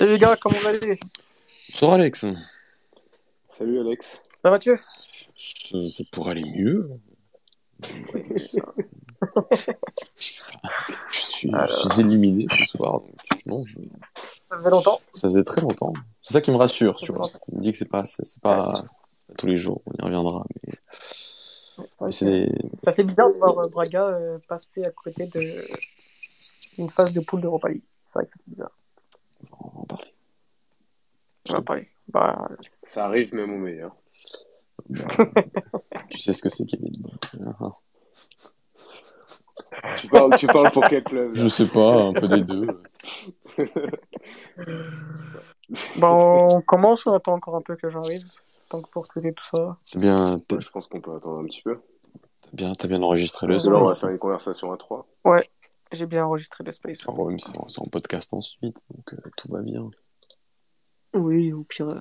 Salut les gars, comment vous allez Bonsoir Alex. Salut Alex. Ça va tu Ça, ça pourrait aller mieux. je, suis, je suis éliminé ce soir. Donc, non, je- Ça faisait longtemps. Ça faisait très longtemps. C'est ça qui me rassure, tu vois. Ça me dit que c'est pas, c'est c'est pas, tous les jours. On y reviendra. Mais, Ouais, mais des... Ça fait bizarre de voir euh, Braga euh, passer à côté de une phase de poule d'Europa League. C'est vrai que c'est bizarre. on va en parler. Va. Bah, Ça arrive même au meilleur. Tu sais ce que c'est, Kevin. Tu parles, tu parles pour quel club Je sais pas, un peu des deux. bah, on commence, on attend encore un peu que j'arrive. Tant que pour traiter tout ça. T'as bien, Ouais, Je pense qu'on peut attendre un petit peu. t'as bien, t'as bien enregistré le que là, on va faire une conversation à trois. J'ai bien enregistré le space. Ah ouais, c'est c'est en podcast ensuite, donc euh, tout va bien. Oui, au pire, euh,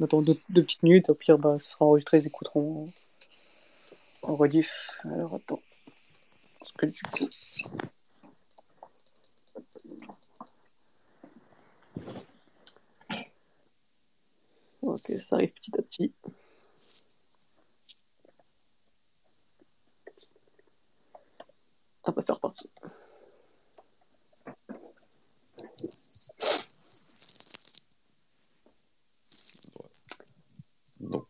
on attend deux, deux petites minutes. Au pire, bah, ce sera enregistré, ils écouteront en rediff. Alors attends. Parce que du coup. Ok, ça arrive petit à petit. Ah bah c'est reparti. Donc,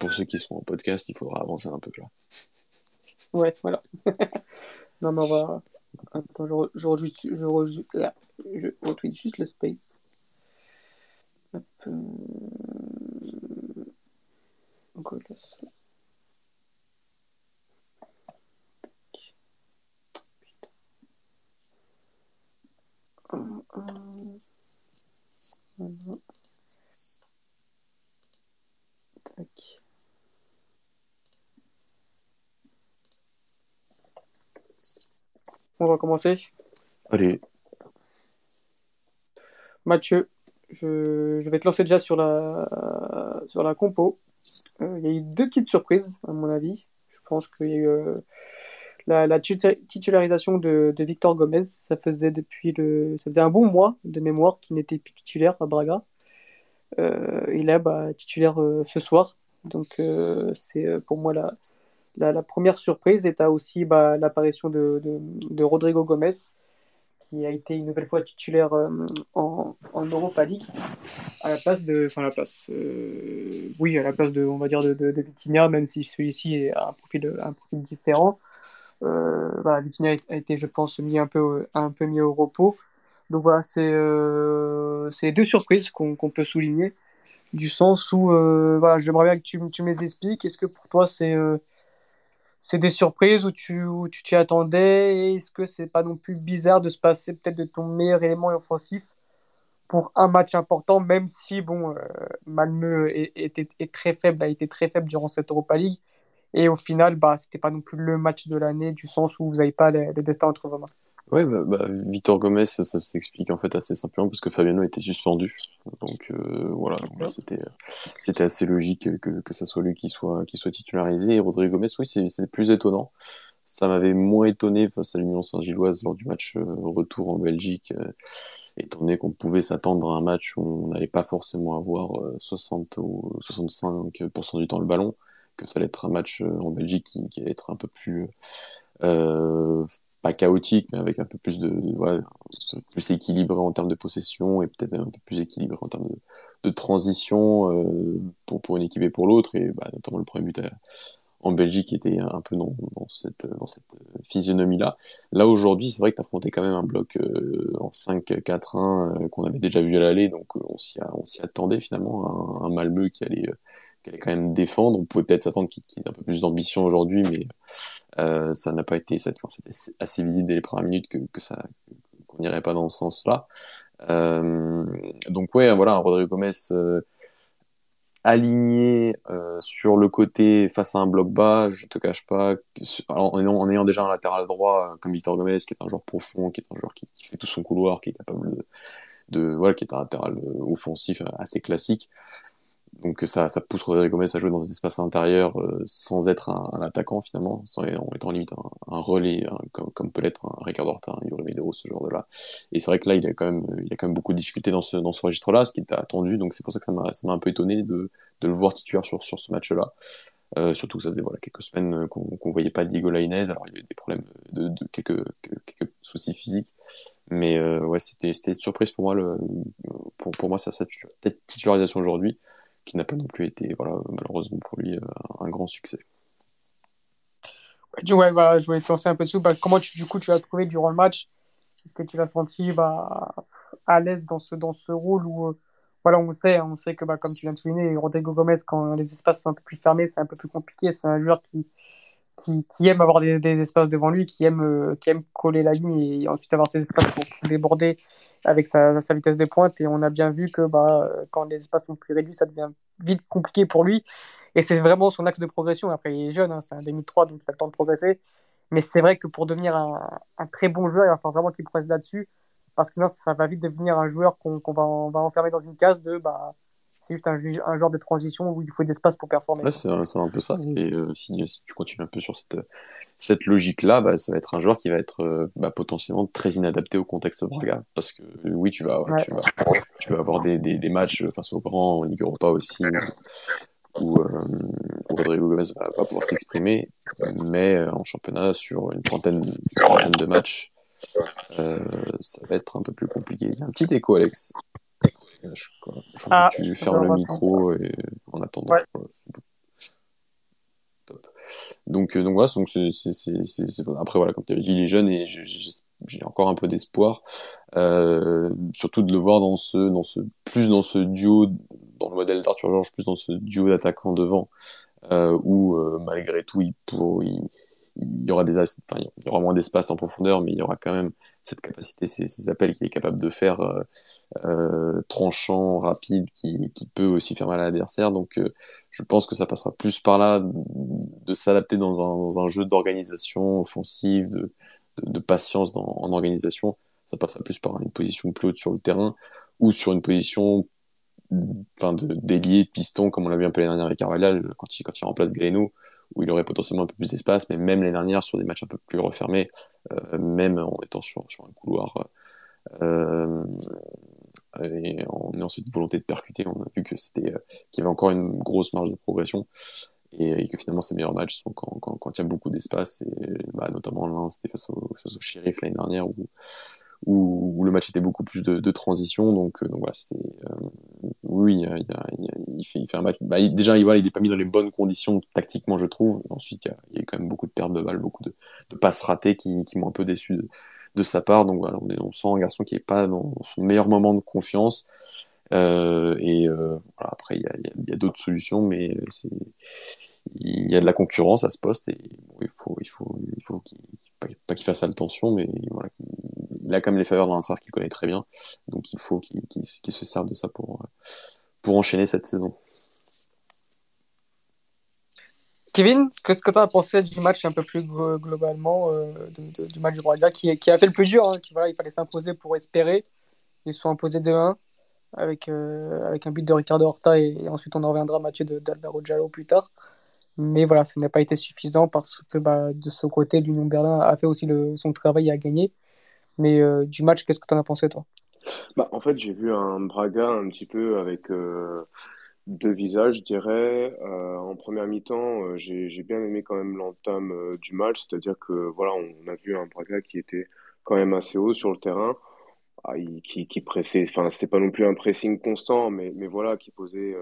pour ceux qui sont en podcast, il faudra avancer un peu là. Ouais, voilà. non, mais on va. Attends, je, re- je, rejoue- je, je retweet juste le space. Hop, euh. Tac. Putain. Voilà. On va commencer. Allez, Mathieu, je, je vais te lancer déjà sur la, sur la compo. Euh, il y a eu deux petites surprises, à mon avis. Je pense qu'il y a eu euh, la, titularisation de, de Victor Gomez. Ça faisait depuis le, ça faisait un bon mois de mémoire qu'il n'était plus titulaire à Braga. Euh, il est bah, titulaire euh, ce soir. Donc, c'est pour moi la, la, première surprise. As aussi bah, l'apparition de, Rodrigo Gomez qui a été une nouvelle fois titulaire euh, en, en Europa League à la place de, enfin la place, euh, oui à la place de, on va dire de, Vitinha, même si celui-ci a un profil, un profil différent. Euh, voilà, Vitinha a été, je pense, mis un peu, un peu mis au repos. Donc voilà, c'est euh, deux surprises qu'on peut souligner, du sens où voilà, j'aimerais bien que tu, tu me les expliques. Est-ce que pour toi c'est c'est des surprises où tu t'y attendais? Est-ce que c'est pas non plus bizarre de se passer peut-être de ton meilleur élément offensif pour un match important, même si bon, euh, Malmö est, très faible, a été très faible durant cette Europa League? Et au final, bah, c'était pas non plus le match de l'année, du sens où vous n'avez pas le, le destin entre vos mains. Ouais, bah, bah, Victor Gomez, ça, ça s'explique en fait assez simplement parce que Fabiano était suspendu. Donc euh, voilà, c'était c'était assez logique que, que ça soit lui qui soit qui soit titularisé. Et Rodrigo Gomez, oui, c'est c'est plus étonnant. Ça m'avait moins étonné face à l'Union Saint-Gilloise lors du match euh, retour en Belgique, euh, étant donné qu'on pouvait s'attendre à un match où on n'allait pas forcément avoir euh, 60 ou 65% du temps le ballon, que ça allait être un match euh, en Belgique qui, qui allait être un peu plus euh, pas chaotique, mais avec un peu plus de, plus équilibré en termes de possession et peut-être un peu plus équilibré en termes de, de transition euh, pour, pour une équipe et pour l'autre. Et bah, notamment le premier but à- en Belgique était un peu dans, cette, dans cette physionomie-là. Là, aujourd'hui, c'est vrai que tu affrontais quand même un bloc euh, en 5-4-1 euh, qu'on avait déjà vu à l'aller, donc euh, on s'y attendait finalement, un, un Malmö qui allait, qui allait quand même défendre. On pouvait peut-être s'attendre qu'il qu'il ait un peu plus d'ambition aujourd'hui, mais euh, ça n'a pas été. C'était assez visible dès les premières minutes que, ça qu'on n'irait pas dans ce sens-là. Euh, donc ouais, voilà, Rodrigo Gomez euh, aligné sur le côté face à un bloc bas. Je te cache pas, en, ayant, déjà un latéral droit comme Victor Gomez, qui est un joueur profond, qui est un joueur qui, fait tout son couloir, qui est capable de, de voilà, qui est un latéral offensif assez classique Donc ça, ça pousse Rodrigo Gomez à jouer dans des espaces intérieurs euh, sans être un, attaquant finalement, en étant limite un, un relais comme, peut l'être un Ricardo Horta, un Yuri Medero, ce genre de là. Et c'est vrai que là, il a quand même, il a quand même beaucoup de difficultés dans ce, dans ce registre-là, ce qui était attendu. Donc c'est pour ça que ça m'a, ça m'a un peu étonné de, le voir titulaire sur, sur ce match-là. Euh, surtout que ça faisait voilà, quelques semaines qu'on qu'on voyait pas Diego Lainez. Alors il y avait des problèmes de, quelques, quelques soucis physiques. Mais euh, ouais, c'était une surprise pour moi pour, pour moi ça cette titularisation aujourd'hui qui n'a pas non plus été voilà malheureusement pour lui un grand succès. Ouais, voilà, je voulais te lancer un peu dessus. Bah, comment tu, du coup tu l'as trouvé durant le match? Est-ce que tu l'as senti bah, à l'aise dans ce, dans ce rôle où, euh, voilà, on sait, on sait que, bah, comme tu viens de souligner, Rodrigo Gomez, quand les espaces sont un peu plus fermés, c'est un peu plus compliqué. C'est un joueur qui, qui, aime avoir des, espaces devant lui, qui aime, euh, qui aime coller la ligne et ensuite avoir ses espaces pour déborder avec sa, sa vitesse de pointe. Et on a bien vu que bah, quand les espaces sont plus réduits, ça devient vite compliqué pour lui. Et c'est vraiment son axe de progression. Après, il est jeune, hein, c'est un 2003, donc il a le temps de progresser. Mais c'est vrai que pour devenir un, très bon joueur, il va falloir vraiment qu'il progresse là-dessus. Parce que sinon, ça va vite devenir un joueur qu'on qu va, va enfermer dans une case de bah, c'est juste un, un, genre de transition où il faut d'espace pour performer. Ouais, c'est un peu ça. Et euh, si, si, tu continues un peu sur cette, cette logique-là, bah, ça va être un joueur qui va être euh, bah, potentiellement très inadapté au contexte Braga. Parce que oui, tu vas, ouais. tu vas, tu vas avoir des, des, des, matchs face aux grands en Ligue Europa aussi, où, euh, où Rodrigo Gomez va, va pouvoir s'exprimer, mais en championnat, sur une trentaine, une trentaine de matchs, ça va être un peu plus compliqué. Il y a un petit écho, Alex. Je, je ah, que tu fermes le micro et en attendant. Ouais. Top. Donc, euh, donc voilà, donc c'est, c'est, c'est, après voilà, comme tu avais dit, il est jeune et j'ai encore un peu d'espoir, euh, surtout de le voir dans ce, dans ce, plus dans ce duo, dans le modèle d'Arthur Georges, plus dans ce duo d'attaquants devant, euh, où euh, malgré tout, il, pour, il, il y aura des, enfin, il y aura moins d'espace en profondeur, mais il y aura quand même cette capacité, ces, appels qu'il est capable de faire euh, euh, tranchant, rapide, qui, peut aussi faire mal à l'adversaire. Donc, euh, je pense que ça passera plus par là de, s'adapter dans un, jeu d'organisation offensive, de, patience en organisation. Ça passera plus par une position plus haute sur le terrain ou sur une position enfin, d'ailier, de piston, comme on l'a vu un peu l'année dernière avec Carvalhal, quand il, remplace Galeno où il aurait potentiellement un peu plus d'espace, mais même les dernières sur des matchs un peu plus refermés, euh, même en étant sur, un couloir euh, et en ayant cette volonté de percuter, on a vu que c'était euh, qu'il y avait encore une grosse marge de progression et, que finalement ses meilleurs matchs sont quand, il y a beaucoup d'espace et bah, notamment l'un c'était face au, face au l'année dernière où où, le match était beaucoup plus de, transition. Donc, euh, donc voilà, c'était. Euh, oui, il, il, il, il, fait, il fait un match. Bah, déjà, il, voilà, il est pas mis dans les bonnes conditions tactiquement, je trouve. ensuite, il y, a, a quand même beaucoup de pertes de balles, beaucoup de, de passes ratées qui, m'ont un peu déçu de, sa part. Donc voilà, on, est, on sent un garçon qui est pas dans son meilleur moment de confiance. Euh, et euh, voilà, après, il y a, y a d'autres solutions, mais c'est il y a de la concurrence à ce poste et il faut il faut il faut pas, qu'il fasse attention mais voilà il a quand même les faveurs d'un entraîneur qu'il connaît très bien. Donc il faut qu'il qu qu se serve de ça pour pour enchaîner cette saison. Kevin, qu'est-ce que tu as pensé du match un peu plus globalement euh, du match du Braga qui, qui, a fait le plus dur hein, qui, voilà, il fallait s'imposer pour espérer. Ils sont imposés 2-1 avec, euh, avec un but de Ricardo Horta et, ensuite on en reviendra Mathieu d'Alvaro Giallo plus tard mais voilà, ça n'a pas été suffisant parce que bah, de ce côté, l'Union Berlin a fait aussi son travail et a gagné. Mais euh, du match, qu'est-ce que tu en as pensé, toi? Bah, En fait, j'ai vu un Braga un petit peu avec euh, deux visages, je dirais. Euh, en première mi-temps, j'ai bien aimé quand même l'entame du match, c'est-à-dire que voilà, on a vu un Braga qui était quand même assez haut sur le terrain. Ah, il, qui pressait, enfin, c'était pas non plus un pressing constant, mais, mais voilà, qui posait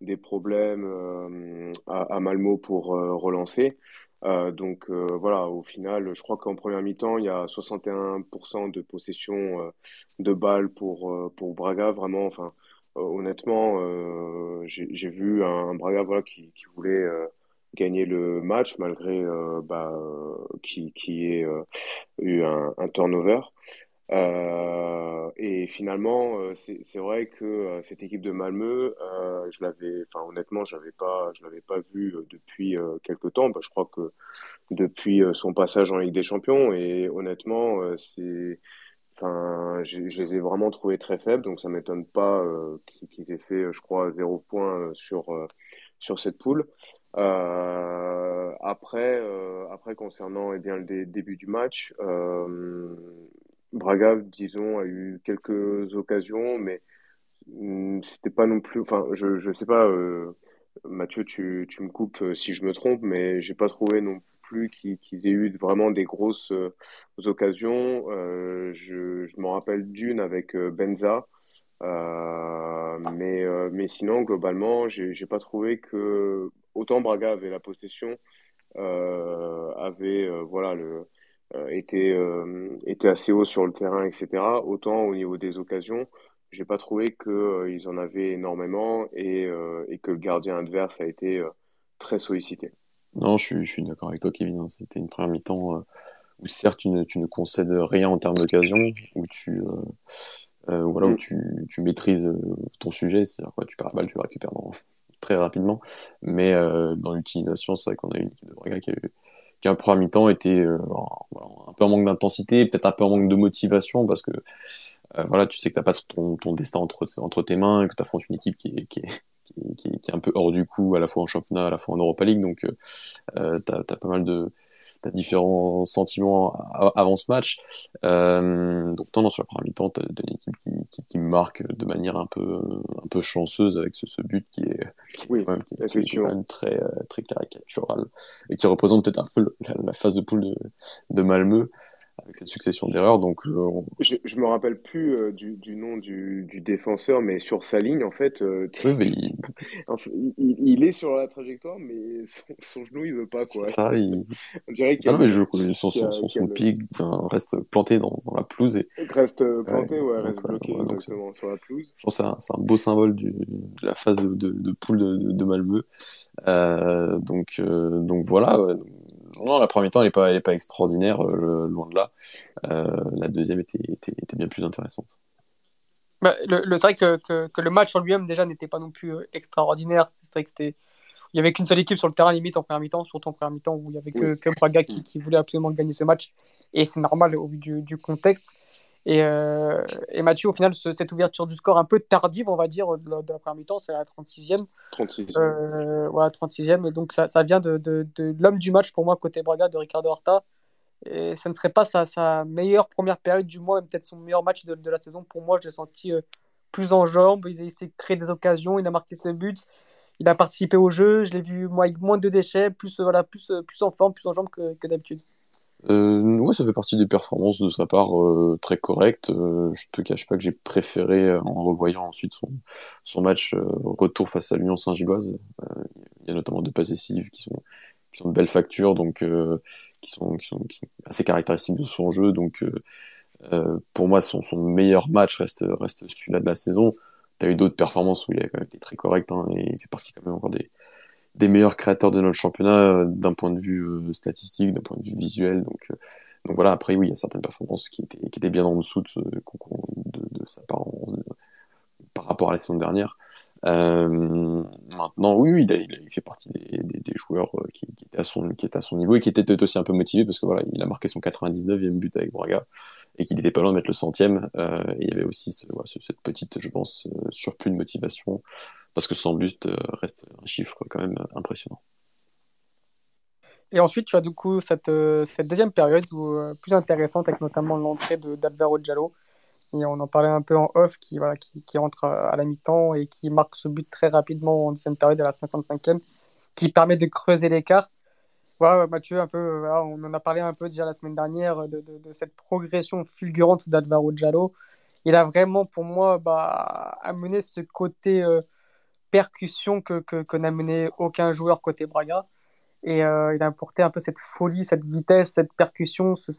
des problèmes euh, à, Malmo pour euh, relancer. Euh, donc voilà, au final, je crois qu'en première mi-temps, il y a 61% de possession de balles pour, pour Braga. Vraiment, enfin, honnêtement, j'ai vu un, Braga voilà, qui, voulait gagner le match malgré bah, qui, qui ait eu un turnover. Euh, et finalement, euh, c'est vrai que euh, cette équipe de Malmö, euh, je l'avais, enfin honnêtement, j'avais pas, je l'avais pas vu depuis quelque temps. Bah, je crois que depuis son passage en Ligue des Champions, et honnêtement, c'est, enfin, je les ai vraiment trouvés très faibles, donc ça m'étonne pas qu'ils aient fait, je crois, zéro point sur sur cette poule. après, après concernant eh bien le début du match, Braga, disons, a eu quelques occasions, mais hmm, c'était pas non plus. Enfin, je je sais pas. Mathieu, tu, tu me coupes euh, si je me trompe, mais j'ai pas trouvé non plus qu'ils aient eu vraiment des grosses euh, occasions. Euh, je, je me rappelle d'une avec Benza, mais, mais sinon, globalement, j'ai pas trouvé que autant Braga avait la possession, avait voilà le était était assez haut sur le terrain, etc. Autant au niveau des occasions j'ai pas trouvé qu'ils euh, en avaient énormément et, euh, et, que le gardien adverse a été euh, très sollicité. Non, je suis, je suis d'accord avec toi, Kevin. Hein. C'était une première mi-temps où certes tu ne, tu ne, concèdes rien en termes d'occasion, où tu voilà, où mm. tu, tu, maîtrises ton sujet, c'est-à-dire quoi, tu perds la balle, tu la récupères très rapidement. Mais dans l'utilisation, c'est vrai qu'on a une équipe de Braga qui a eu qui premier mi-temps était un peu en manque d'intensité, peut-être un peu en manque de motivation parce que euh, voilà, tu sais que t'as pas ton, ton, destin entre, tes mains, que tu affrontes une équipe qui est, un peu hors du coup, à la fois en championnat, à la fois en Europa League. Donc, euh, euh tu as, pas mal de as différents sentiments avant ce match. Euh, donc, non, sur la première mi-temps, tu as une équipe qui, qui, qui, marque de manière un peu, un peu chanceuse avec ce, ce but qui est, qui est, quand même, qui, est quand même très, très caricatural et qui représente peut-être un peu la, la, phase de poule de, de Malmö avec cette succession d'erreurs. Donc, euh, je, je me rappelle plus euh, du, du, nom du, du, défenseur, mais sur sa ligne, en fait, euh, oui, mais il... il... il... est sur la trajectoire, mais son, son genou, il veut pas quoi. Ça, il... On dirait qu'il. Ah non, mais je, son, son, son, son pic reste planté dans, dans, la pelouse et reste planté, ouais, ouais reste bloqué ouais, exactement sur la pelouse. Je pense c'est un, un, beau symbole du, de la phase de, de, de poule de, de Malmö. Donc, donc voilà. Ouais non, la première temps, elle n'est pas, elle est pas extraordinaire, euh, loin de là. Euh, la deuxième était, était, était, bien plus intéressante. Bah, le, le c'est vrai que, que, que, le match en lui-même, déjà, n'était pas non plus euh, extraordinaire. C'est vrai que c'était. Il n'y avait qu'une seule équipe sur le terrain, limite, en première mi-temps, surtout en première mi-temps, où il n'y avait que, que Braga qui, qui, voulait absolument gagner ce match. Et c'est normal au vu du, du contexte. Et, euh, et, Mathieu, au final, ce, cette ouverture du score un peu tardive, on va dire, de la, de la première mi-temps, c'est la 36e. 36e. Euh, voilà, 36e. Et donc, ça, ça vient de, de, de l'homme du match pour moi, côté Braga, de Ricardo Horta. Et ce ne serait pas sa, sa meilleure première période du mois, peut-être son meilleur match de, de, la saison. Pour moi, je l'ai senti euh, plus en jambes. Il a essayé de créer des occasions, il a marqué ce but. Il a participé au jeu. Je l'ai vu moi, avec moins de déchets, plus, voilà, plus, plus en forme, plus en jambes que, que d'habitude. Euh, ouais, ça fait partie des performances de sa part euh, très correctes. Euh, je te cache pas que j'ai préféré, euh, en revoyant ensuite son, son match euh, retour face à l'Union Saint-Gilloise, il y a notamment deux passes décisives qui sont, qui sont de belles factures, donc qui sont, qui, sont, assez caractéristiques de son jeu. Donc pour moi, son, son meilleur match reste, reste celui-là de la saison. Tu as eu d'autres performances où il a quand même été très correct, hein, et il fait partie quand même encore des, des meilleurs créateurs de notre championnat euh, d'un point de vue euh, statistique, d'un point de vue visuel. Donc, euh, donc voilà, après, oui, il y a certaines performances qui étaient, qui étaient bien en dessous de, de, sa part par rapport à la saison dernière. Maintenant, oui, il, fait partie des, joueurs qui, étaient à son, qui à son niveau et qui étaient peut-être aussi un peu motivés parce que voilà, il a marqué son 99e but avec Braga et qu'il n'était pas loin de mettre le centième. Il y avait aussi cette petite, je pense, surplus de motivation parce que son but euh, reste un chiffre quand même impressionnant. Et ensuite, tu as du coup cette, euh, deuxième période euh, plus intéressante avec notamment l'entrée d'Alvaro Giallo. Et on en parlait un peu en off, qui, voilà, à la mi-temps et qui marque ce but très rapidement en deuxième période à la 55e, qui permet de creuser l'écart. Voilà, Mathieu, on en a parlé un peu déjà la semaine dernière de, cette progression fulgurante d'Alvaro Giallo. Il a vraiment, pour moi, bah, amené ce côté percussion que, que, aucun joueur côté Braga. Et euh, il a apporté un peu cette folie, cette vitesse, cette percussion, ce,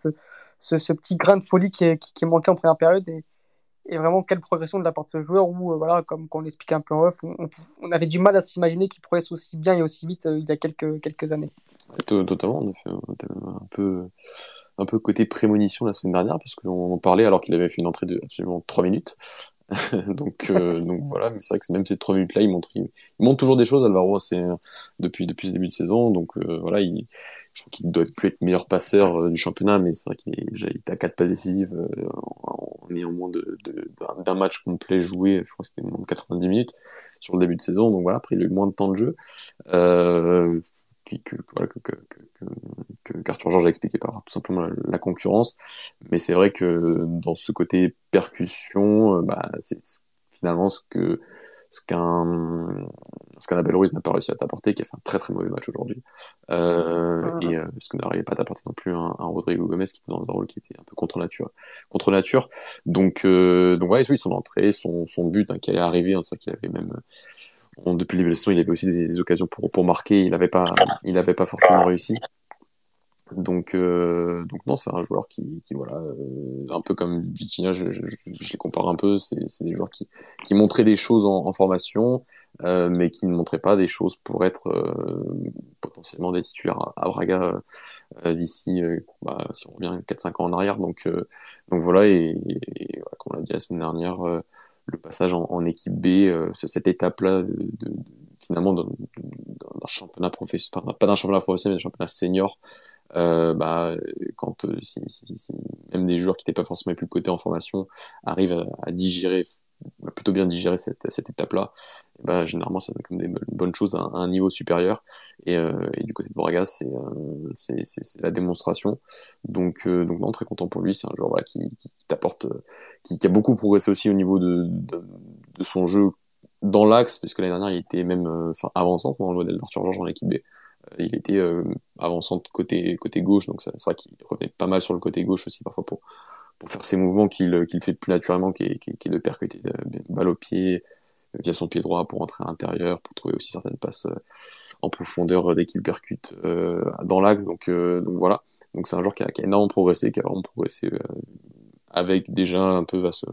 ce, petit grain de folie qui, est, qui, manquait en première période. Et, vraiment, quelle progression de la part de ce joueur où, euh, voilà, comme, on l'expliquait un peu en off, on, avait du mal à s'imaginer qu'il progresse aussi bien et aussi vite euh, il y a quelques, quelques années. Totalement, on a fait un peu, un peu côté prémonition la semaine dernière, parce qu'on parlait alors qu'il avait fait une entrée de absolument 3 minutes. donc, euh, donc voilà, mais c'est vrai que même ces trois minutes-là, il montre, il, montre toujours des choses, Alvaro, c'est depuis depuis le début de saison. Donc euh, voilà, il, je crois qu'il doit plus être meilleur passeur du championnat, mais c'est vrai qu'il était à 4 passes décisives en, ayant moins d'un match complet joué, je crois que c'était moins de 90 minutes sur le début de saison, donc voilà, après il a eu moins de temps de jeu. Que, voilà, que, que, que, qu'Arthur Georges a expliqué par tout simplement la, concurrence. Mais c'est vrai que dans ce côté percussion, euh, bah, c'est finalement ce que ce qu'un ce qu'un Abel Ruiz n'a pas réussi à t'apporter, qui a fait un très très mauvais match aujourd'hui, euh, et euh, ce que n'arrivait pas à t'apporter non plus un, un, Rodrigo Gomez qui était dans un rôle qui était un peu contre nature, contre nature. Donc euh, donc ouais, oui, son entrée, son, son but hein, qui allait arriver, hein, c'est vrai qu'il avait même depuis le il avait aussi des, occasions pour, pour marquer, il n'avait pas, il avait pas forcément réussi. Donc, euh, donc non, c'est un joueur qui, qui voilà, euh, un peu comme Vitinha, je, je, je, les compare un peu. C'est, des joueurs qui, qui montraient des choses en, en formation, euh, mais qui ne montraient pas des choses pour être euh, potentiellement des titulaires à, Braga euh, d'ici, bah, si on revient 4-5 ans en arrière. Donc, donc voilà, et, et, comme on l'a dit la semaine dernière le passage en, équipe B, euh, cette étape-là de, de, finalement d'un championnat professionnel, enfin, pas d'un championnat professionnel, mais d'un championnat senior. Euh, bah, quand euh, même des joueurs qui n'étaient pas forcément plus côté en formation arrivent à digérer plutôt bien digérer cette, cette étape-là, bah, généralement ça donne comme des bonnes choses à, un niveau supérieur. Et, euh, et, du côté de Braga, c'est euh, la démonstration. Donc, euh, donc non, très content pour lui. C'est un joueur voilà, qui, qui, t'apporte, qui, qui, a beaucoup progressé aussi au niveau de, de, de son jeu dans l'axe, parce que l'année dernière il était même enfin avançant dans le modèle d'Arthur Georges en équipe B. Il était avançant côté côté gauche, donc c'est vrai qu'il revenait pas mal sur le côté gauche aussi parfois pour pour faire ces mouvements qu'il qu'il fait plus naturellement, qui est, qui, qui de percuter de euh, balle au pied euh, via son pied droit pour entrer à l'intérieur, pour trouver aussi certaines passes euh, en profondeur dès qu'il percute euh, dans l'axe. Donc, euh, donc voilà. Donc c'est un joueur qui a, qui a, énormément progressé, qui a vraiment progressé euh, avec déjà un peu Vasco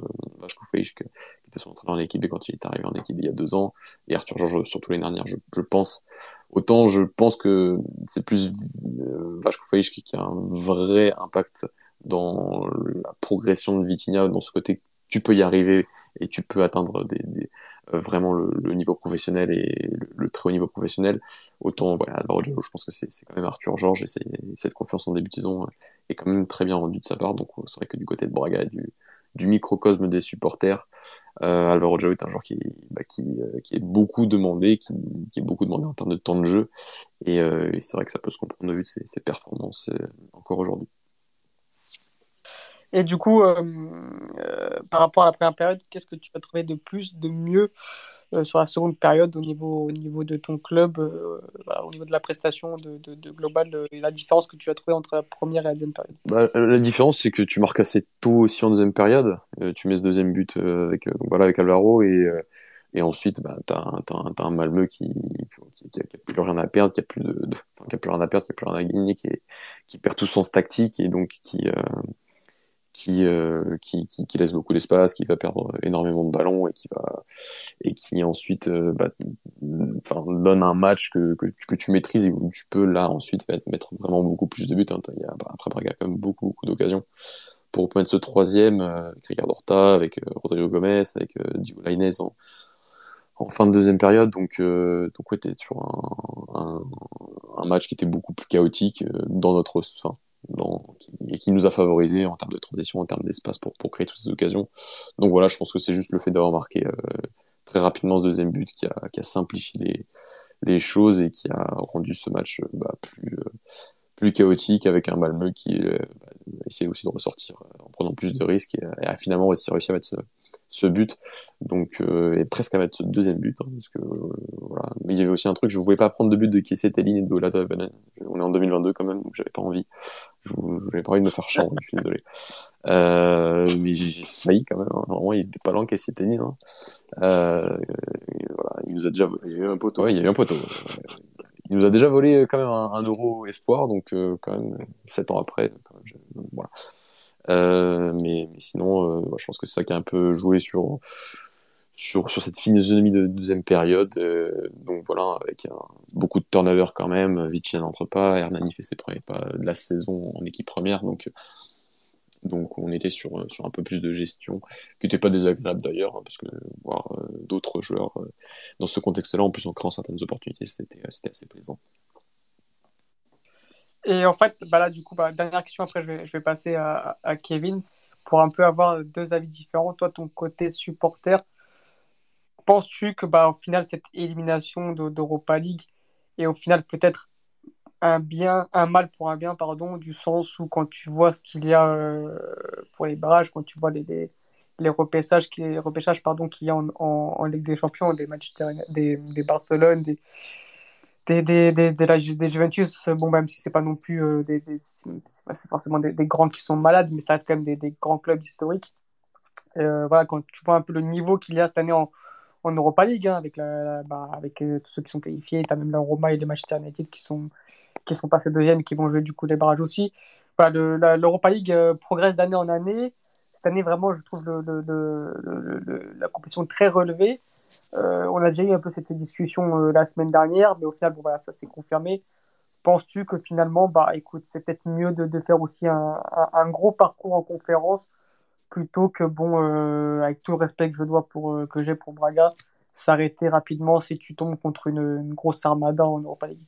Feisch, qui était son entraîneur en équipe et quand il est arrivé en équipe il y a deux ans, et Arthur Georges surtout l'année dernière, je, je, pense. Autant je pense que c'est plus euh, Vasco Feisch qui, qui a un vrai impact dans la progression de Vitinha, dans ce côté tu peux y arriver et tu peux atteindre des, des euh, vraiment le, le, niveau professionnel et le, le, très haut niveau professionnel. Autant, voilà, alors, je pense que c'est quand même Arthur Georges et cette confiance en début de saison euh, est quand même très bien rendue de sa part. Donc, euh, c'est vrai que du côté de Braga et du, du microcosme des supporters, euh, Alvaro Joao est un joueur qui, bah, qui, euh, qui, est beaucoup demandé, qui, qui, est beaucoup demandé en termes de temps de jeu. Et, euh, et c'est vrai que ça peut se comprendre de vue de ses, ses performances encore aujourd'hui. Et du coup, euh, euh, par rapport à la première période, qu'est-ce que tu as trouvé de plus, de mieux euh, sur la seconde période au niveau, au niveau de ton club, au niveau de la prestation de, de, de global, euh, et la différence que tu as trouvée entre la première et la deuxième période? Bah, La différence, c'est que tu marques assez tôt aussi en deuxième période. tu mets ce deuxième but avec, voilà, avec Alvaro et. Et ensuite, bah, tu as, un Malmeux qui, qui, qui, a, qui, a, plus rien à perdre, qui a plus de, qui plus rien à perdre, qui a plus rien à gagner, qui, qui perd tout son tactique et donc qui, qui, euh, qui, qui, qui, laisse beaucoup d'espace, qui va perdre énormément de ballons et qui va et qui ensuite euh, bah, donne un match que, que, tu maîtrises et où tu peux là ensuite mettre vraiment beaucoup plus de buts. Hein. Il y a, bah, après Braga quand même beaucoup beaucoup d'occasions pour mettre ce troisième euh, avec Ricardo Horta, avec euh, Rodrigo Gomez, avec euh, Diego Lainez en, en fin de deuxième période. Donc, donc ouais, sur un, un, un, match qui était beaucoup plus chaotique dans notre, enfin, et qui nous a favorisé en termes de transition, en termes d'espace pour, pour créer toutes ces occasions. Donc voilà, je pense que c'est juste le fait d'avoir marqué euh, très rapidement ce deuxième but qui a, qui a simplifié les, les choses et qui a rendu ce match euh, bah, plus, euh, plus chaotique avec un Malmeux qui bah, aussi de ressortir en prenant plus de risques et, a finalement réussi à mettre ce, ce but. Donc euh, et presque à mettre ce deuxième but hein, parce que euh, voilà. Mais il y avait aussi un truc je voulais pas prendre de but de Kessie Tellin et de Olato Evanen on est en 2022 quand même donc j'avais pas envie. Je j'avais pas envie de me faire chiant je suis désolé. Euh, mais j'ai failli quand même hein. normalement il était pas loin Kessie Tellin hein. euh, voilà il nous a déjà il y a eu un poteau. Ouais il y a eu un poteau. Il nous a déjà volé quand même un, un euro espoir donc euh, quand même sept ans après quand même, je, voilà euh, mais, sinon, euh, je pense que c'est ça qui a un peu joué sur, sur, cette physionomie de deuxième période. Euh, donc voilà, avec beaucoup de turnover quand même. Vitinha n'entre pas, Hernani fait ses premiers pas de la saison en équipe première. Donc, donc on était sur, sur un peu plus de gestion, qui n'était pas désagréable d'ailleurs, hein, parce que voir d'autres joueurs dans ce contexte-là, en plus en créant certaines opportunités, c'était assez plaisant. Et en fait, bah là, du coup, bah, dernière question, après, je vais, je vais passer à, Kevin pour un peu avoir deux avis différents. Toi, ton côté supporter, penses-tu que, bah, au final, cette élimination d'Europa League est au final peut-être un bien, un mal pour un bien, pardon, du sens où quand tu vois ce qu'il y a euh, pour les barrages, quand tu vois les, les, repêchages, les repêchages qu'il y a en, en, en, Ligue des Champions, des Manchester, des, des Barcelone, des, des, des, des, des, Juventus, bon, même si c'est pas non plus euh, c'est forcément des, grands qui sont malades, mais ça reste quand même des, grands clubs historiques. Euh, voilà, quand tu vois un peu le niveau qu'il y a cette année en, en Europa League, hein, avec, la, bah, avec euh, tous ceux qui sont qualifiés, tu as même la Roma et les Manchester United qui sont, qui sont passés deuxième et qui vont jouer du coup les barrages aussi. Voilà, L'Europa League euh, progresse d'année en année. Cette année, vraiment, je trouve le, le, la compétition très relevée. Euh, on a déjà eu un peu cette discussion euh, la semaine dernière, mais au final, bon, voilà, ça s'est confirmé. Penses-tu que finalement, bah, écoute, c'est peut-être mieux de, faire aussi un, gros parcours en conférence plutôt que, bon, euh, avec tout le respect que je dois pour, que j'ai pour Braga, s'arrêter rapidement si tu tombes contre une, grosse armada en Europa League?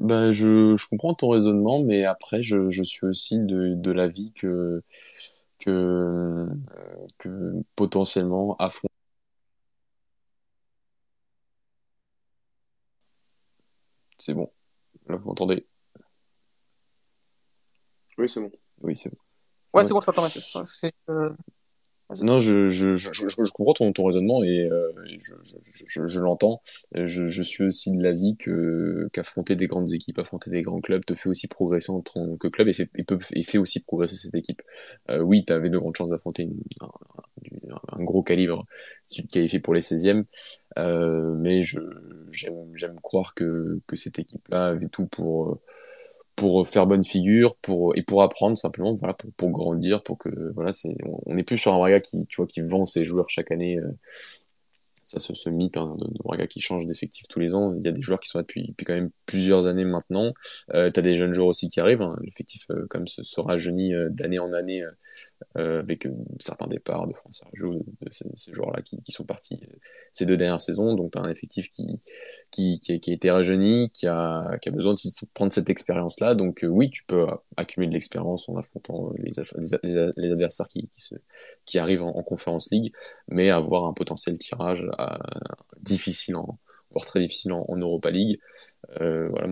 Ben, je, comprends ton raisonnement, mais après, je, suis aussi de, de l'avis que, que, que potentiellement affronter C'est bon. Là, vous m'entendez? Oui, c'est bon. Oui, c'est bon. Ouais, ouais. c'est bon, je t'entends, Mathieu. Euh... Non, je, je, je, comprends ton, ton raisonnement et, euh, je, l'entends. Je, suis aussi de l'avis que qu'affronter des grandes équipes, affronter des grands clubs te fait aussi progresser en tant que club et fait, et peut, et fait aussi progresser cette équipe. Euh, oui, tu avais de grandes chances d'affronter un, gros calibre si tu te qualifies pour les 16e, euh, mais j'aime croire que, que cette équipe-là avait tout pour pour faire bonne figure, pour et pour apprendre simplement, voilà, pour, pour grandir, pour que voilà, c'est on n'est plus sur un Braga qui tu vois qui vend ses joueurs chaque année. Euh, ça, ce, ce mythe hein, de, de, qui change d'effectif tous les ans. Il y a des joueurs qui sont là depuis, depuis quand même plusieurs années maintenant. Euh, tu as des jeunes joueurs aussi qui arrivent. Hein. L'effectif euh, comme se, rajeunit euh, d'année en année euh, euh, avec certains départs de France Sergio, de, ces, joueurs-là qui, qui, sont partis ces deux dernières saisons. Donc tu as un effectif qui, qui, qui, a, été rajeuni, qui a, qui a besoin de prendre cette expérience-là. Donc oui, tu peux accumuler de l'expérience en affrontant les, adversaires qui, qui, arrivent en, en Conférence League, mais avoir un potentiel tirage difficile, en, voire très difficile en, Europa League. Euh, voilà,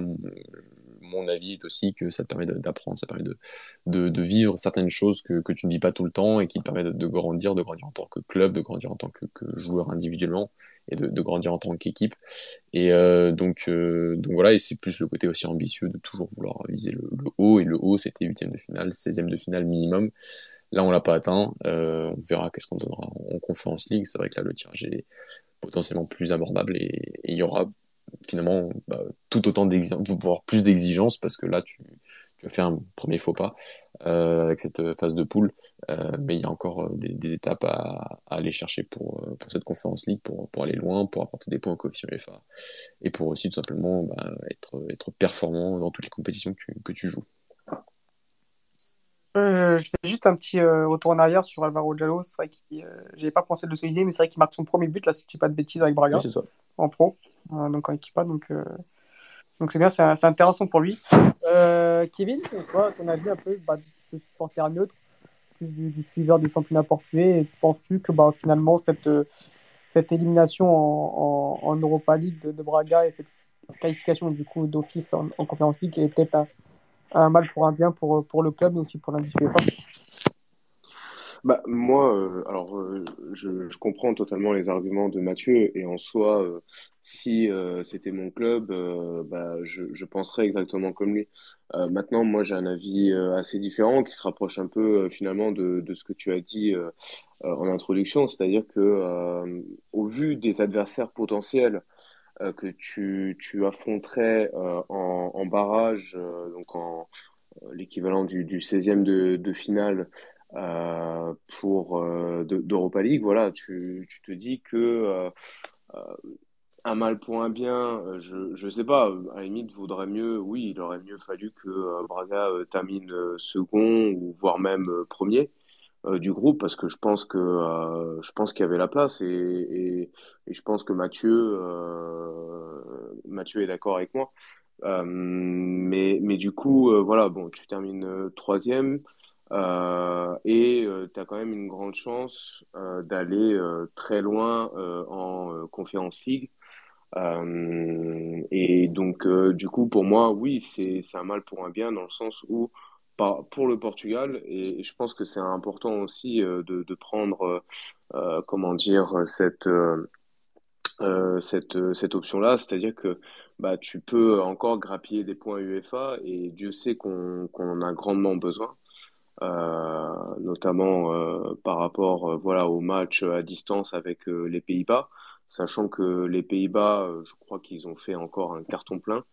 mon, avis est aussi que ça te permet d'apprendre, ça permet de, vivre certaines choses que, tu ne vis pas tout le temps et qui te permet de, grandir, de grandir en tant que club, de grandir en tant que, joueur individuellement et de, grandir en tant qu'équipe. Et euh, donc, euh, donc voilà, et c'est plus le côté aussi ambitieux de toujours vouloir viser le, haut. Et le haut, c'était huitième de finale, 16e de finale minimum. Là, on l'a pas atteint. Euh, on verra qu'est-ce qu'on donnera en, Conference League. C'est vrai que là, le tirage est potentiellement plus abordable et, il y aura finalement bah, tout autant d'exigences, voire plus d'exigences parce que là, tu, as fait un premier faux pas euh, avec cette phase de poule, euh, mais il y a encore des, des étapes à, aller chercher pour, cette Conference League, pour, aller loin, pour apporter des points au coefficient FA et pour aussi tout simplement bah, être, performant dans toutes les compétitions que tu joues. Euh, je fais juste un petit euh, retour en arrière sur Alvaro Diallo. C'est vrai qu'il, euh, j'avais pas pensé de le souligner, mais c'est vrai qu'il marque son premier but là, si dis pas de bêtises avec Braga, oui, en pro, euh, donc en équipa. Donc, euh, donc c'est bien, c'est, intéressant pour lui. Kevin, toi, ton avis un peu, bah, de supporter neutre, du, du suiveur du championnat portugais, penses-tu que bah, finalement cette cette élimination en, en, en Europa League de, de, Braga et cette qualification du coup d'office en, en Conférence League est peut-être un un mal pour un bien pour, pour le club, mais aussi pour l'individu. Bah, moi, euh, alors, euh, je, comprends totalement les arguments de Mathieu, et en soi, euh, si c'était mon club, bah, je, je penserais exactement comme lui. maintenant, moi, j'ai un avis assez différent qui se rapproche un peu finalement de, de ce que tu as dit en introduction, c'est-à-dire que au vu des adversaires potentiels que tu, tu affronterais euh, en, en, barrage, euh, donc en l'équivalent du, du 16e de, de finale pour d'Europa League, voilà, tu, tu, te dis que un mal pour un bien, je je sais pas, à la limite vaudrait mieux, oui, il aurait mieux fallu que Braga termine second ou voire même premier. Du groupe parce que je pense que je pense qu'il y avait la place et, et, et, je pense que Mathieu Mathieu est d'accord avec moi. mais, mais du coup, voilà, bon, tu termines troisième. Euh, et euh, tu as quand même une grande chance euh, d'aller très loin en Conférence League. et donc, du coup, pour moi, oui, c'est un mal pour un bien dans le sens où, pour le Portugal, et, je pense que c'est important aussi de, de, prendre, comment dire, cette, cette, cette option-là, c'est-à-dire que bah, tu peux encore grappiller des points UEFA et Dieu sait qu'on en a grandement besoin. Euh, notamment euh, par rapport euh, voilà, au match à distance avec les Pays-Bas, sachant que les Pays-Bas, je crois qu'ils ont fait encore un carton plein.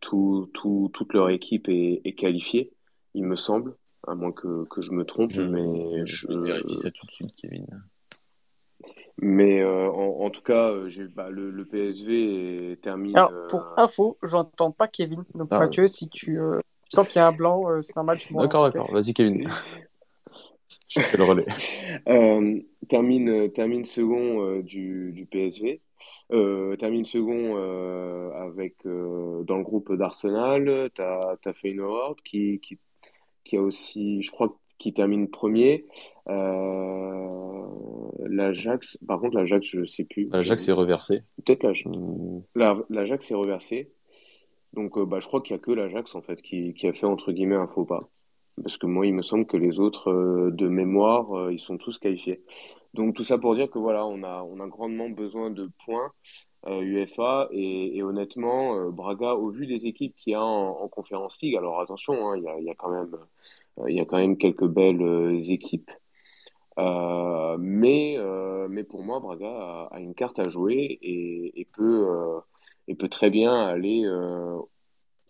Tout, tout, toute leur équipe est, est, qualifiée, il me semble, à moins que, que je me trompe. Je, mais je, je vérifie ça tout de suite, Kevin. Mais euh, en, en, tout cas, bah, le, le, PSV termine. Alors, pour info, j'entends pas Kevin. Donc, ah, Mathieu, si tu, sens qu'il y a un blanc, euh, c'est normal. D'accord, d'accord. Vas-y, Kevin. Je fais le relais. Euh, termine, euh, termine second du, du, PSV. Termine second avec, dans le groupe d'Arsenal. Tu as, as Feyenoord qui, qui, qui a aussi, je crois, qui termine premier. L'Ajax, par contre, l'Ajax, je ne sais plus. L'Ajax est reversé. Peut-être l'Ajax est reversé. Donc, euh, bah, je crois qu'il n'y a que l'Ajax en fait qui, qui, a fait entre guillemets un faux pas. Parce que moi, il me semble que les autres, euh, de mémoire, euh, ils sont tous qualifiés. Donc, tout ça pour dire que voilà, on a, on a grandement besoin de points UEFA. Et, honnêtement, Braga, au vu des équipes qu'il y a en, en Conférence League, alors attention, hein, il, y a, quand même, y a quand même quelques belles équipes. mais, mais pour moi, Braga a, une carte à jouer et, peut et peut très bien aller euh,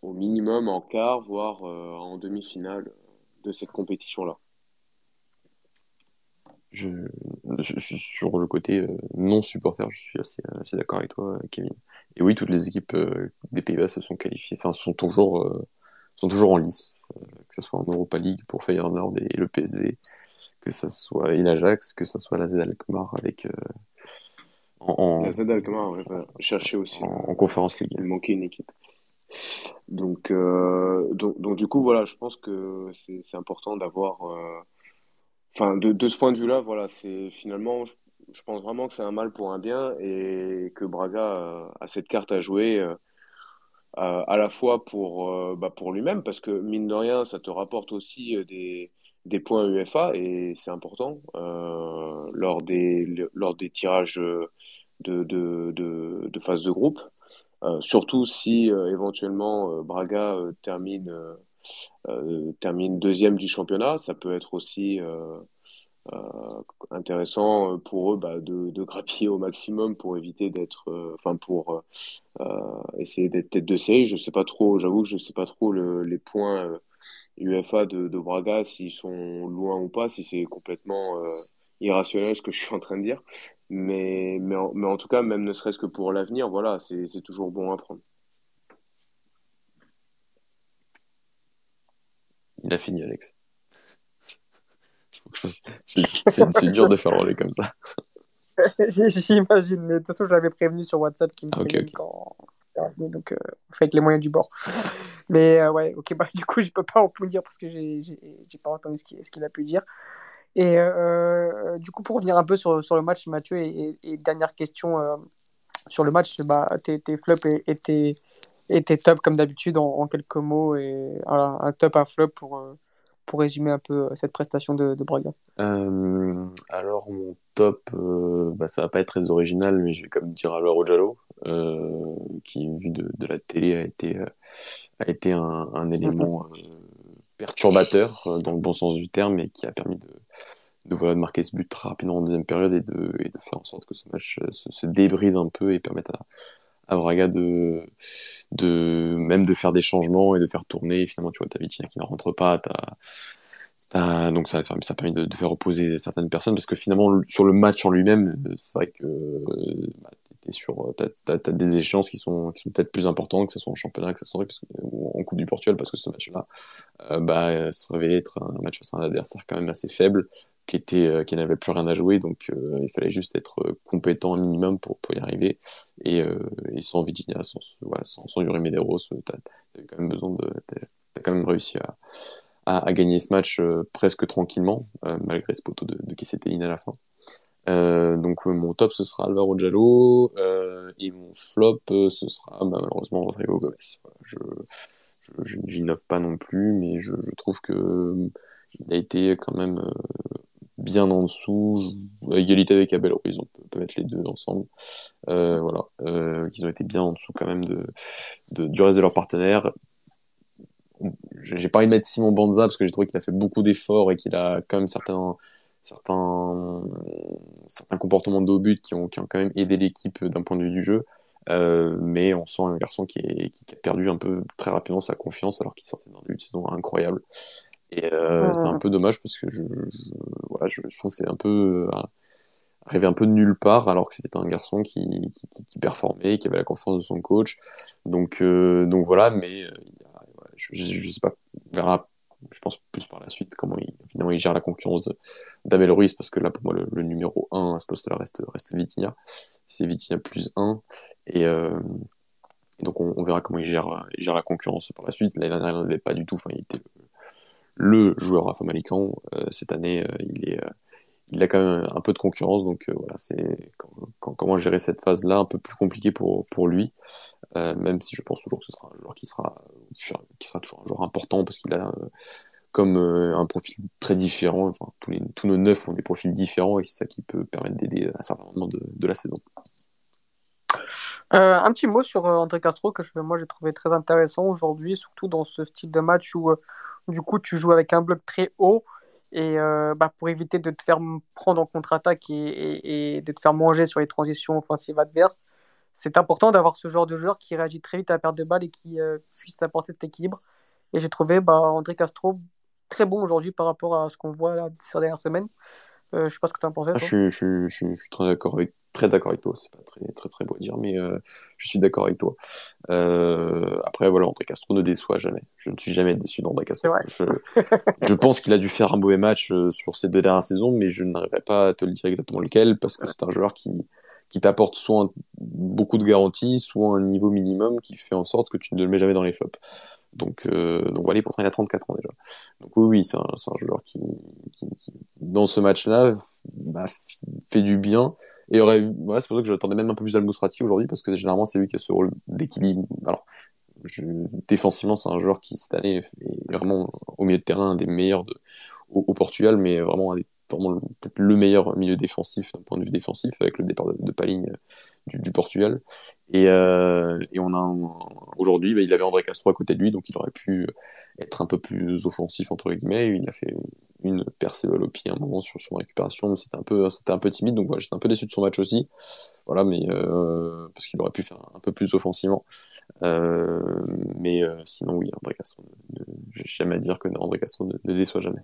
au minimum en quart, voire euh, en demi-finale de cette compétition-là. Je, je, sur le côté euh, non supporter, je suis assez, assez d'accord avec toi, Kevin. Et oui, toutes les équipes des Pays-Bas se sont qualifiées, enfin sont toujours, sont toujours en lice, que ce soit en Europa League pour Feyenoord et, le PSV, que ce soit l'Ajax, que ce soit la Z Alkmaar avec en, la Z Alkmaar, chercher aussi. En, conférence ligue. Il manquait une équipe. Donc, euh, donc, donc, du coup, voilà, je pense que c'est important d'avoir. Euh, enfin, de, de, ce point de vue-là, voilà, c'est finalement, je, pense vraiment que c'est un mal pour un bien et que Braga a cette carte à jouer euh, à, la fois pour, bah, pour lui-même, parce que mine de rien, ça te rapporte aussi des, des points UEFA et c'est important lors, des, lors des tirages de, de, de phase de groupe. Euh, surtout si euh, éventuellement euh, Braga termine, termine deuxième du championnat, ça peut être aussi intéressant pour eux bah, de, de, grappiller au maximum pour éviter d'être, enfin pour essayer d'être tête de série. Je sais pas trop, j'avoue que je sais pas trop le, les points UEFA de, de Braga s'ils sont loin ou pas, si c'est complètement irrationnel ce que je suis en train de dire. Mais, mais, en, mais en tout cas, même ne serait-ce que pour l'avenir, voilà, c'est toujours bon à prendre. Il a fini, Alex. C'est dur de faire le relais comme ça. J'imagine, mais de toute façon, j'avais prévenu sur WhatsApp qui me ah, quand donc euh, on fait avec les moyens du bord. Mais euh, ouais, ok, bah du coup, je peux pas en dire parce que j'ai pas entendu ce qu'il a pu dire. Et euh, du coup, pour revenir un peu sur, sur le match, Mathieu, et, dernière question euh, sur le match, bah, tes, tes flops et, tes, et tes tops comme d'habitude en, quelques mots, et un top, un flop pour, euh, pour résumer un peu cette prestation de, de Braga. alors, mon top, bah, ça va pas être très original, mais je vais comme dire alors Jallo, qui, vu de, de, la télé, a été, a été un, un élément perturbateur dans le bon sens du terme et qui a permis de, de, marquer ce but très rapidement en deuxième période et de, et de faire en sorte que ce match euh, se, débride un peu et permette à, à Braga de, de même de faire des changements et de faire tourner. Et finalement, tu vois, ta qui ne rentre pas, t'as, donc ça, ça a permis de, faire reposer certaines personnes parce que finalement, sur le match en lui-même, c'est vrai que sur, t'as, t'as, des échéances qui sont, qui sont peut-être plus importantes, que ce soit en championnat, que ce soit en Coupe du Portugal, parce que ce match-là, euh, bah, se révélait être un match face à un adversaire quand même assez faible, qui était, euh, qui n'avait plus rien à jouer, donc euh, il fallait juste être compétent un minimum pour, y arriver. Et, et sans Virginia, sans, sans, Yuri Medeiros, t'as, t'as quand même besoin de, t'as, quand même réussi à, à, gagner ce match presque tranquillement, malgré ce poteau de, de Kessetelin à la fin. Euh, donc mon top ce sera Alvaro Giallo euh, et mon flop euh, ce sera bah, malheureusement Rodrigo Gomez. Je, j'innove pas non plus, mais je, trouve que il a été quand même bien en dessous, à égalité avec Abel Ruiz, on peut, mettre les deux ensemble. voilà, qu'ils ont été bien en dessous quand même du reste de leurs partenaires. J'ai pas envie de mettre Simon Banza parce que j'ai trouvé qu'il a fait beaucoup d'efforts et qu'il a quand même certains certains, certains comportements de but qui ont, qui ont quand même aidé l'équipe d'un point de vue du jeu. Euh, mais on sent un garçon qui, est, qui, a perdu un peu très rapidement sa confiance alors qu'il sortait d'un début de saison incroyable. Et euh, c'est un peu dommage parce que je, voilà, je, trouve que c'est un peu euh, arrivé un peu de nulle part alors que c'était un garçon qui, qui, qui, performait, qui avait la confiance de son coach. Donc, euh, donc voilà, mais je, je, sais pas, on verra je pense plus par la suite comment il, finalement il gère la concurrence d'Abel parce que là pour moi le, numéro 1 à ce poste-là reste, reste Vitinha. C'est Vitinha plus 1 et, euh, donc on, verra comment il gère, gère la concurrence par la suite. L'année dernière il n'avait pas du tout. Enfin il était le, joueur à euh, cette année euh, il est il a quand même un peu de concurrence, donc voilà, c'est comment gérer cette phase-là un peu plus compliqué pour, pour lui, même si je pense toujours que ce sera un joueur qui sera, qui sera toujours un joueur important parce qu'il a euh, comme un profil très différent, enfin tous, nos neufs ont des profils différents et c'est ça qui peut permettre d'aider à certains moments de, de la saison. un petit mot sur André Castro que moi j'ai trouvé très intéressant aujourd'hui, surtout dans ce style de match où, du coup tu joues avec un bloc très haut et euh, bah, pour éviter de te faire prendre en contre-attaque et, de te faire manger sur les transitions offensives adverses, c'est important d'avoir ce genre de joueur qui réagit très vite à la perte de balle et qui euh, puisse apporter cet équilibre. Et j'ai trouvé bah, André Castro très bon aujourd'hui par rapport à ce qu'on voit là, ces dernières semaines. Euh, je sais pas ce que tu en pensais. Ah, je, je, je, je, suis très d'accord avec très d'accord avec toi. C'est pas très, très, très beau à dire, mais euh, je suis d'accord avec toi. Euh, après, voilà, André Castro ne déçoit jamais. Je ne suis jamais déçu d'André Castro. Je, pense qu'il a dû faire un mauvais match sur ces deux dernières saisons, mais je n'arriverai pas à te le dire exactement lequel, parce que c'est un joueur qui, qui t'apporte soit beaucoup de garanties, soit un niveau minimum qui fait en sorte que tu ne le mets jamais dans les flops. Donc, euh, donc voilà, pourtant il a 34 ans déjà. Donc oui, c'est un, joueur qui, dans ce match-là, bah, fait du bien. Et aurait, voilà, c'est pour ça que j'attendais même un peu plus al aujourd'hui, parce que généralement c'est lui qui a ce rôle d'équilibre. Défensivement, c'est un joueur qui cette année est vraiment au milieu de terrain un des meilleurs au, au Portugal, mais vraiment un des peut-être le meilleur milieu défensif d'un point de vue défensif avec le départ de, de Paligne euh, du, du, Portugal. Et, euh, et on a aujourd'hui, bah, il avait André Castro à côté de lui, donc il aurait pu être un peu plus offensif entre guillemets. Il a fait une percée au pied à un moment sur son récupération, mais c'était un peu, c'était un peu timide, donc voilà, j'étais un peu déçu de son match aussi. Voilà, mais euh, parce qu'il aurait pu faire un peu plus offensivement. Euh, mais euh, sinon, oui, André Castro, j'ai jamais à dire que André Castro ne, ne déçoit jamais.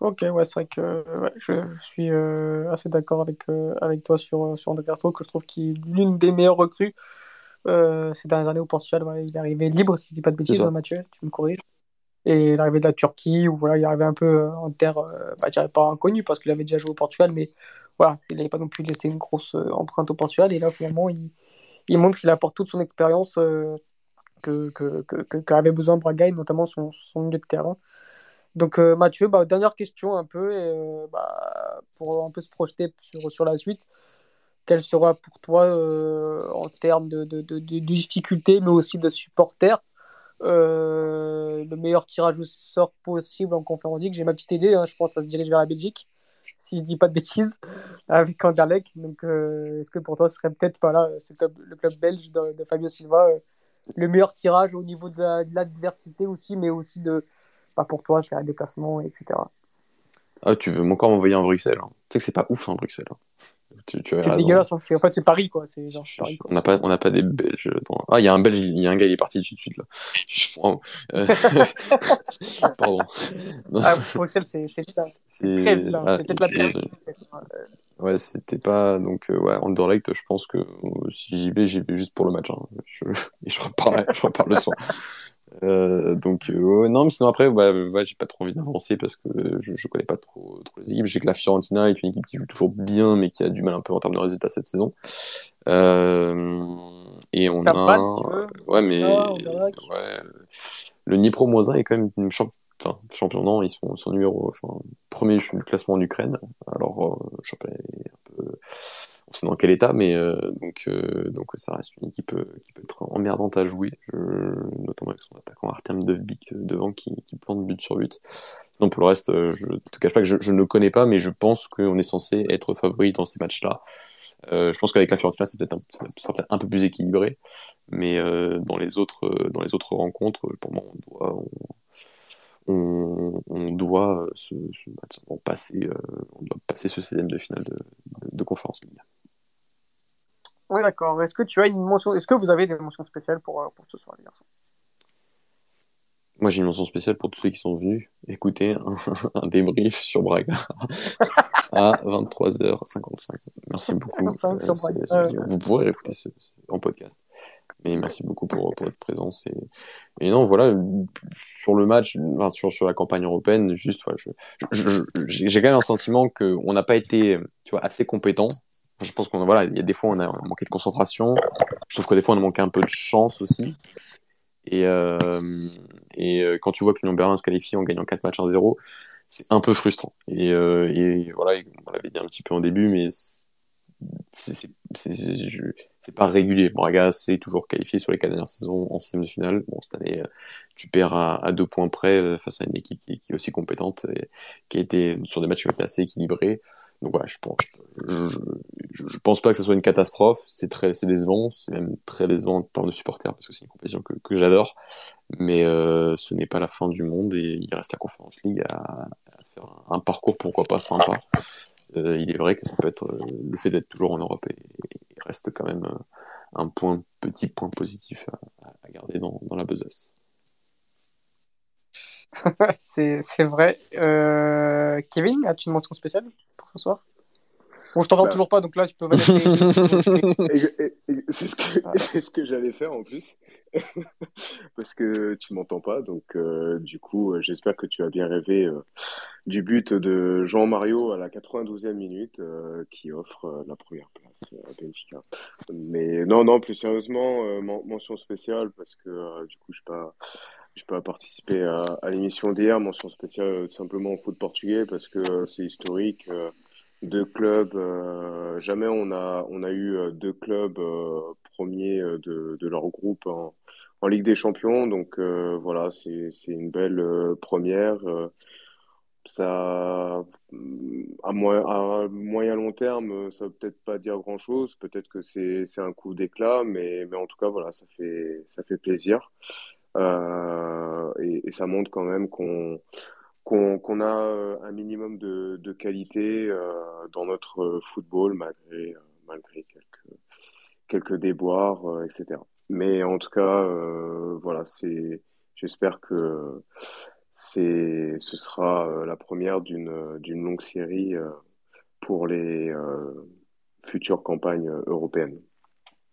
Ok, ouais, c'est vrai que ouais, je, je, suis euh, assez d'accord avec, euh, avec toi sur, sur André Castro, que je trouve qu'il est l'une des meilleures recrues euh, ces dernières années au Portugal. Ouais, il est arrivé libre, si je dis pas de bêtises, hein, Mathieu, tu me corriges. Et l'arrivée de la Turquie, où voilà, il arrivait un peu euh, en terre, euh, bah, je dirais pas inconnu parce qu'il avait déjà joué au Portugal, mais voilà, il n'avait pas non plus laissé une grosse euh, empreinte au Portugal. Et là, finalement, il, il montre qu'il apporte toute son expérience que, que, que, que, qu'avait besoin Braga, et notamment son, son milieu de terrain. Donc euh, Mathieu, bah, dernière question un peu, euh, bah, pour un peu se projeter sur, sur la suite, quel sera pour toi euh, en termes de, de, de, difficultés, mais aussi de supporters, le meilleur tirage au sort possible en conférence J'ai ma petite idée, hein, je pense que ça se dirige vers la Belgique, si je dis pas de bêtises, avec Anderlecht. Donc est-ce que pour toi ce serait peut-être voilà, le club belge de, Fabio Silva le meilleur tirage au niveau de l'adversité aussi, mais aussi de pas pour toi, faire un déplacement, etc. Ah, tu veux encore m'envoyer en Bruxelles hein. Tu sais que c'est pas ouf en Bruxelles. Hein. Tu, tu c'est dégueulasse, hein. en fait c'est Paris quoi. Genre, Paris, quoi. On n'a pas, on pas des Belges. Dans... Ah, il y a un Belge, il y a un gars, il est parti tout de suite là. Euh, pardon. Ah, Bruxelles, c'est c'est très. Ah, c'est peut-être la pire. Ouais, c'était pas. Donc, euh, ouais, Anderlecht, je pense que si j'y vais, j'y vais juste pour le match. Hein. Je, je reparle, je reparle le soir. Euh, donc, euh, non, mais sinon après, bah, j'ai pas trop envie d'avancer parce que je, je connais pas trop, trop les équipes. Je sais que la Fiorentina est une équipe qui joue toujours bien, mais qui a du mal un peu en termes de résultats cette saison. Euh, et on a. pas, si tu veux, ouais, mais. Ouais, le Dnipro Moisin est quand même une champ... enfin, champion, non, ils sont, sont numéro. Enfin, premier du classement en Ukraine. Alors, euh, championnat est un peu. Dans quel état, mais euh, donc, euh, donc ça reste une équipe euh, qui peut être emmerdante à jouer, notamment avec son attaquant Artem Dovbik devant qui, qui plante but sur but. Sinon, pour le reste, je te cache pas que je, ne le connais pas, mais je pense qu'on est censé être favori dans ces matchs-là. Je pense qu'avec la Fiorentina, c'est peut-être un, peu plus équilibré, mais dans les autres dans les autres rencontres, pour moi, on doit on, doit se, passer euh, on doit passer ce 16 de finale de, conférence League. Oui, d'accord. Est-ce que tu as une mention Est-ce que vous avez des mentions spéciales pour, euh, pour ce soir, les garçons? Moi, j'ai une mention spéciale pour tous ceux qui sont venus écouter un, un débrief sur Braga à 23h55. Merci beaucoup. 55 sur Euh, Braga. Euh, Vous pourrez écouter ce, en podcast. Mais merci beaucoup pour, pour votre présence. Et, et non, voilà, sur le match, enfin, sur, sur la campagne européenne, juste, voilà, j'ai quand même un sentiment qu'on n'a pas été tu vois, assez compétent. Je pense qu'on voilà, il y a des fois on a manqué de concentration. Je trouve que des fois on a manqué un peu de chance aussi. Et, euh, et euh, quand tu vois que l'Union Berlin se qualifie en gagnant 4 matchs 1-0, c'est un peu frustrant. Et, euh, et voilà, on l'avait dit un petit peu en début, mais c'est- pas régulier. Braga s'est toujours qualifié sur les quatre dernières saisons en sixième de finale. Bon, cette année, tu perds à, à deux points près euh, face à une équipe qui, est aussi compétente et qui a été sur des matchs qui ont été assez équilibrés. Donc voilà, je pense, pense pas que ce soit une catastrophe. C'est très, c'est décevant. C'est même très décevant en termes de supporters parce que c'est une compétition que, j'adore. Mais euh, ce n'est pas la fin du monde et il reste la Conference League à, faire un, parcours pourquoi pas sympa. Euh, il est vrai que ça peut être le fait d'être toujours en Europe et, et reste quand même un point, petit point positif à, à garder dans, dans la besace. c'est c'est vrai. Euh, Kevin, as-tu une mention spéciale pour ce soir? Bon, je t'entends Bah. toujours pas, donc là, tu peux valider. C'est ce que, c'est ce que j'allais faire en plus, parce que tu m'entends pas, donc euh, du coup, euh, j'espère que tu as bien rêvé euh, du but de Jean Mario à la 92e minute, euh, qui offre la première place à Benfica. Mais non, non, plus sérieusement, men- mention spéciale, parce que du coup, je pas, je pas participé à, à l'émission d'hier, mention spéciale euh, simplement au foot portugais, parce que euh, c'est historique. euh, deux clubs, jamais on a, on a eu deux clubs premiers de, de leur groupe en, en Ligue des Champions. Donc voilà, c'est, une belle première. Ça, à, moyen, à moyen long terme, ça veut peut-être pas dire grand-chose. Peut-être que c'est un coup d'éclat, mais, mais en tout cas, voilà, ça fait, ça fait plaisir. Euh, et, ça montre quand même qu'on a euh, un minimum de, qualité euh, dans notre football malgré, quelques, quelques déboires, etc. Mais en tout cas, voilà, j'espère que ce sera la première d'une, d'une longue série pour les futures campagnes européennes.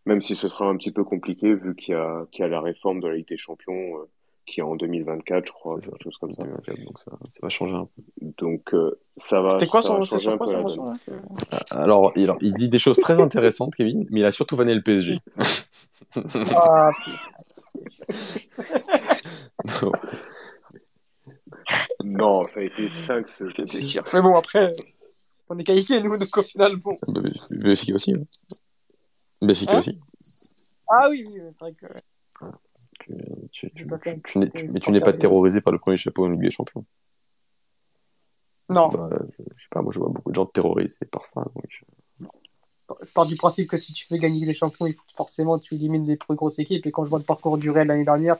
Même si ce sera un petit peu compliqué vu qu'il y a, qu'il y a la réforme de la Ligue des Champions euh, qui est en 2024, je crois, ça. quelque chose comme ça. Donc ça, ça va changer un peu. Donc euh, ça va, C'était quoi son, c'est changer sur un quoi là? Alors, il, alors, il dit des choses très intéressantes, Kevin, mais il a surtout vanné le PSG. Ah, Non, ça a été 5 ce. Mais bon, après, on est qualifiés, nous, donc au final, bon. Bah, Benfica aussi. Hein. Benfica Hein aussi. Ah oui, oui, c'est vrai que. Tu, n'es, peu mais tu n'es pas terrorisé par le premier chapeau en Ligue des Champions. Non, Bah, je, je sais pas, moi je vois beaucoup de gens terrorisés par ça. Donc, je pars du principe que si tu veux gagner les champions, il faut forcément tu élimines des plus grosses équipes. Et quand je vois le parcours du Real l'année dernière,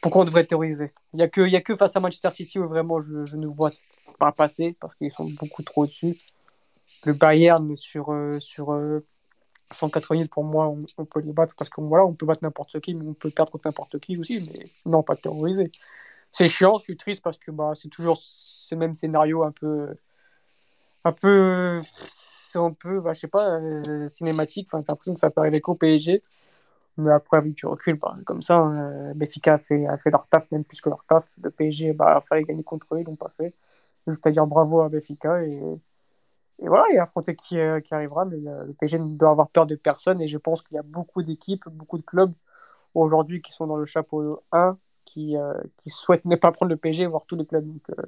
pourquoi on devrait théoriser Il n'y a, que- y a que face à Manchester City où vraiment je, je ne vois pas passer parce qu'ils sont beaucoup trop au-dessus. Le Bayern sur, euh, sur euh, 180 000, pour moi, on, peut les battre parce que voilà, on peut battre n'importe qui, mais on peut perdre contre n'importe qui aussi. Mais non, pas terroriser. C'est chiant, je suis triste parce que bah, c'est toujours ces mêmes scénarios un peu un peu, un peu, bah, je sais pas, euh, cinématique. Enfin, t'as l'impression que ça peut arriver qu'au PSG. Mais après, vu que tu recules, bah, comme ça, hein, Benfica a fait, a fait leur taf, même plus que leur taf. Le PSG, bah, fallu gagner contre eux, ils l'ont pas fait. Juste à dire bravo à Benfica et, et voilà, et affronter qui, euh, qui arrivera. Mais euh, le PSG ne doit avoir peur de personne et je pense qu'il y a beaucoup d'équipes, beaucoup de clubs aujourd'hui qui sont dans le chapeau 1 qui, euh, qui souhaitent ne pas prendre le PSG, voire tous les clubs. Donc, euh,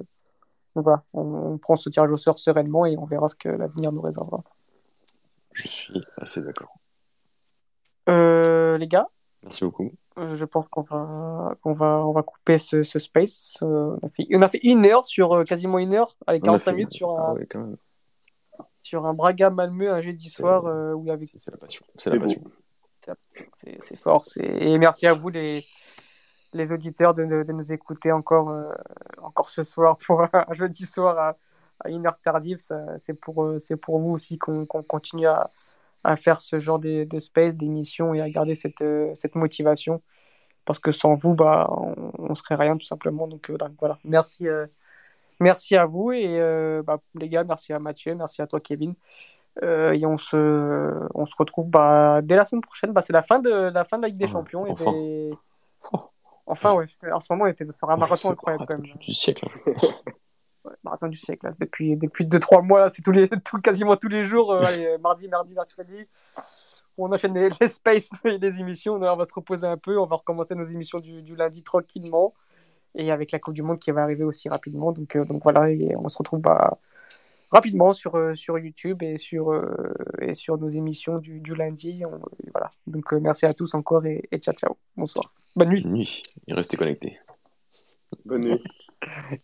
donc voilà, on, on prend ce tirage au sort sereinement et on verra ce que l'avenir nous réservera. Je suis assez d'accord. Euh, les gars, Merci beaucoup. je pense qu'on va, qu'on va, on va couper ce, ce space. On, a fait, on a fait une heure sur quasiment une heure, avec On a 45 fait- minutes sur Ah un, ouais, quand même. Sur un Braga Malmö un jeudi soir euh, où il y avait C'est la passion. C'est la passion. c'est fort. c'est- Et merci à vous, les, les auditeurs, de, de- de nous écouter encore, euh, encore ce soir pour un jeudi soir à, à une heure tardive. C'est pour, euh, c'est pour vous aussi qu'on qu'on continue à, à faire ce genre de, de space, d'émissions et à garder cette, cette motivation. Parce que sans vous, bah, on, on serait rien tout simplement. Donc, euh, donc voilà, merci, euh, merci à vous et euh, bah, les gars, merci à Mathieu, merci à toi Kevin. Euh, et on se, on se retrouve bah, dès la semaine prochaine. Bah, c'est la fin de la fin de la Ligue des Ouais, Champions. enfin. Et des... Enfin, ouais. En ce moment, on était sur un marathon incroyable quand même. Du siècle. Ouais, marathon du siècle. Là. Depuis, depuis 2-3 mois, là, c'est tous les, tout, quasiment tous les jours. euh, allez, mardi, mardi, mercredi. On enchaîne les, les spaces et les émissions. On va se reposer un peu. On va recommencer nos émissions du, du lundi tranquillement. Et avec la Coupe du Monde qui va arriver aussi rapidement. Donc, euh, donc voilà, et on se retrouve bah, rapidement sur, euh, sur YouTube et sur, euh, et sur nos émissions du, du lundi. On- voilà. Donc euh, merci à tous encore et, et ciao ciao. Bonsoir. Bonne nuit. Nuit. Et restez connectés. Bonne nuit.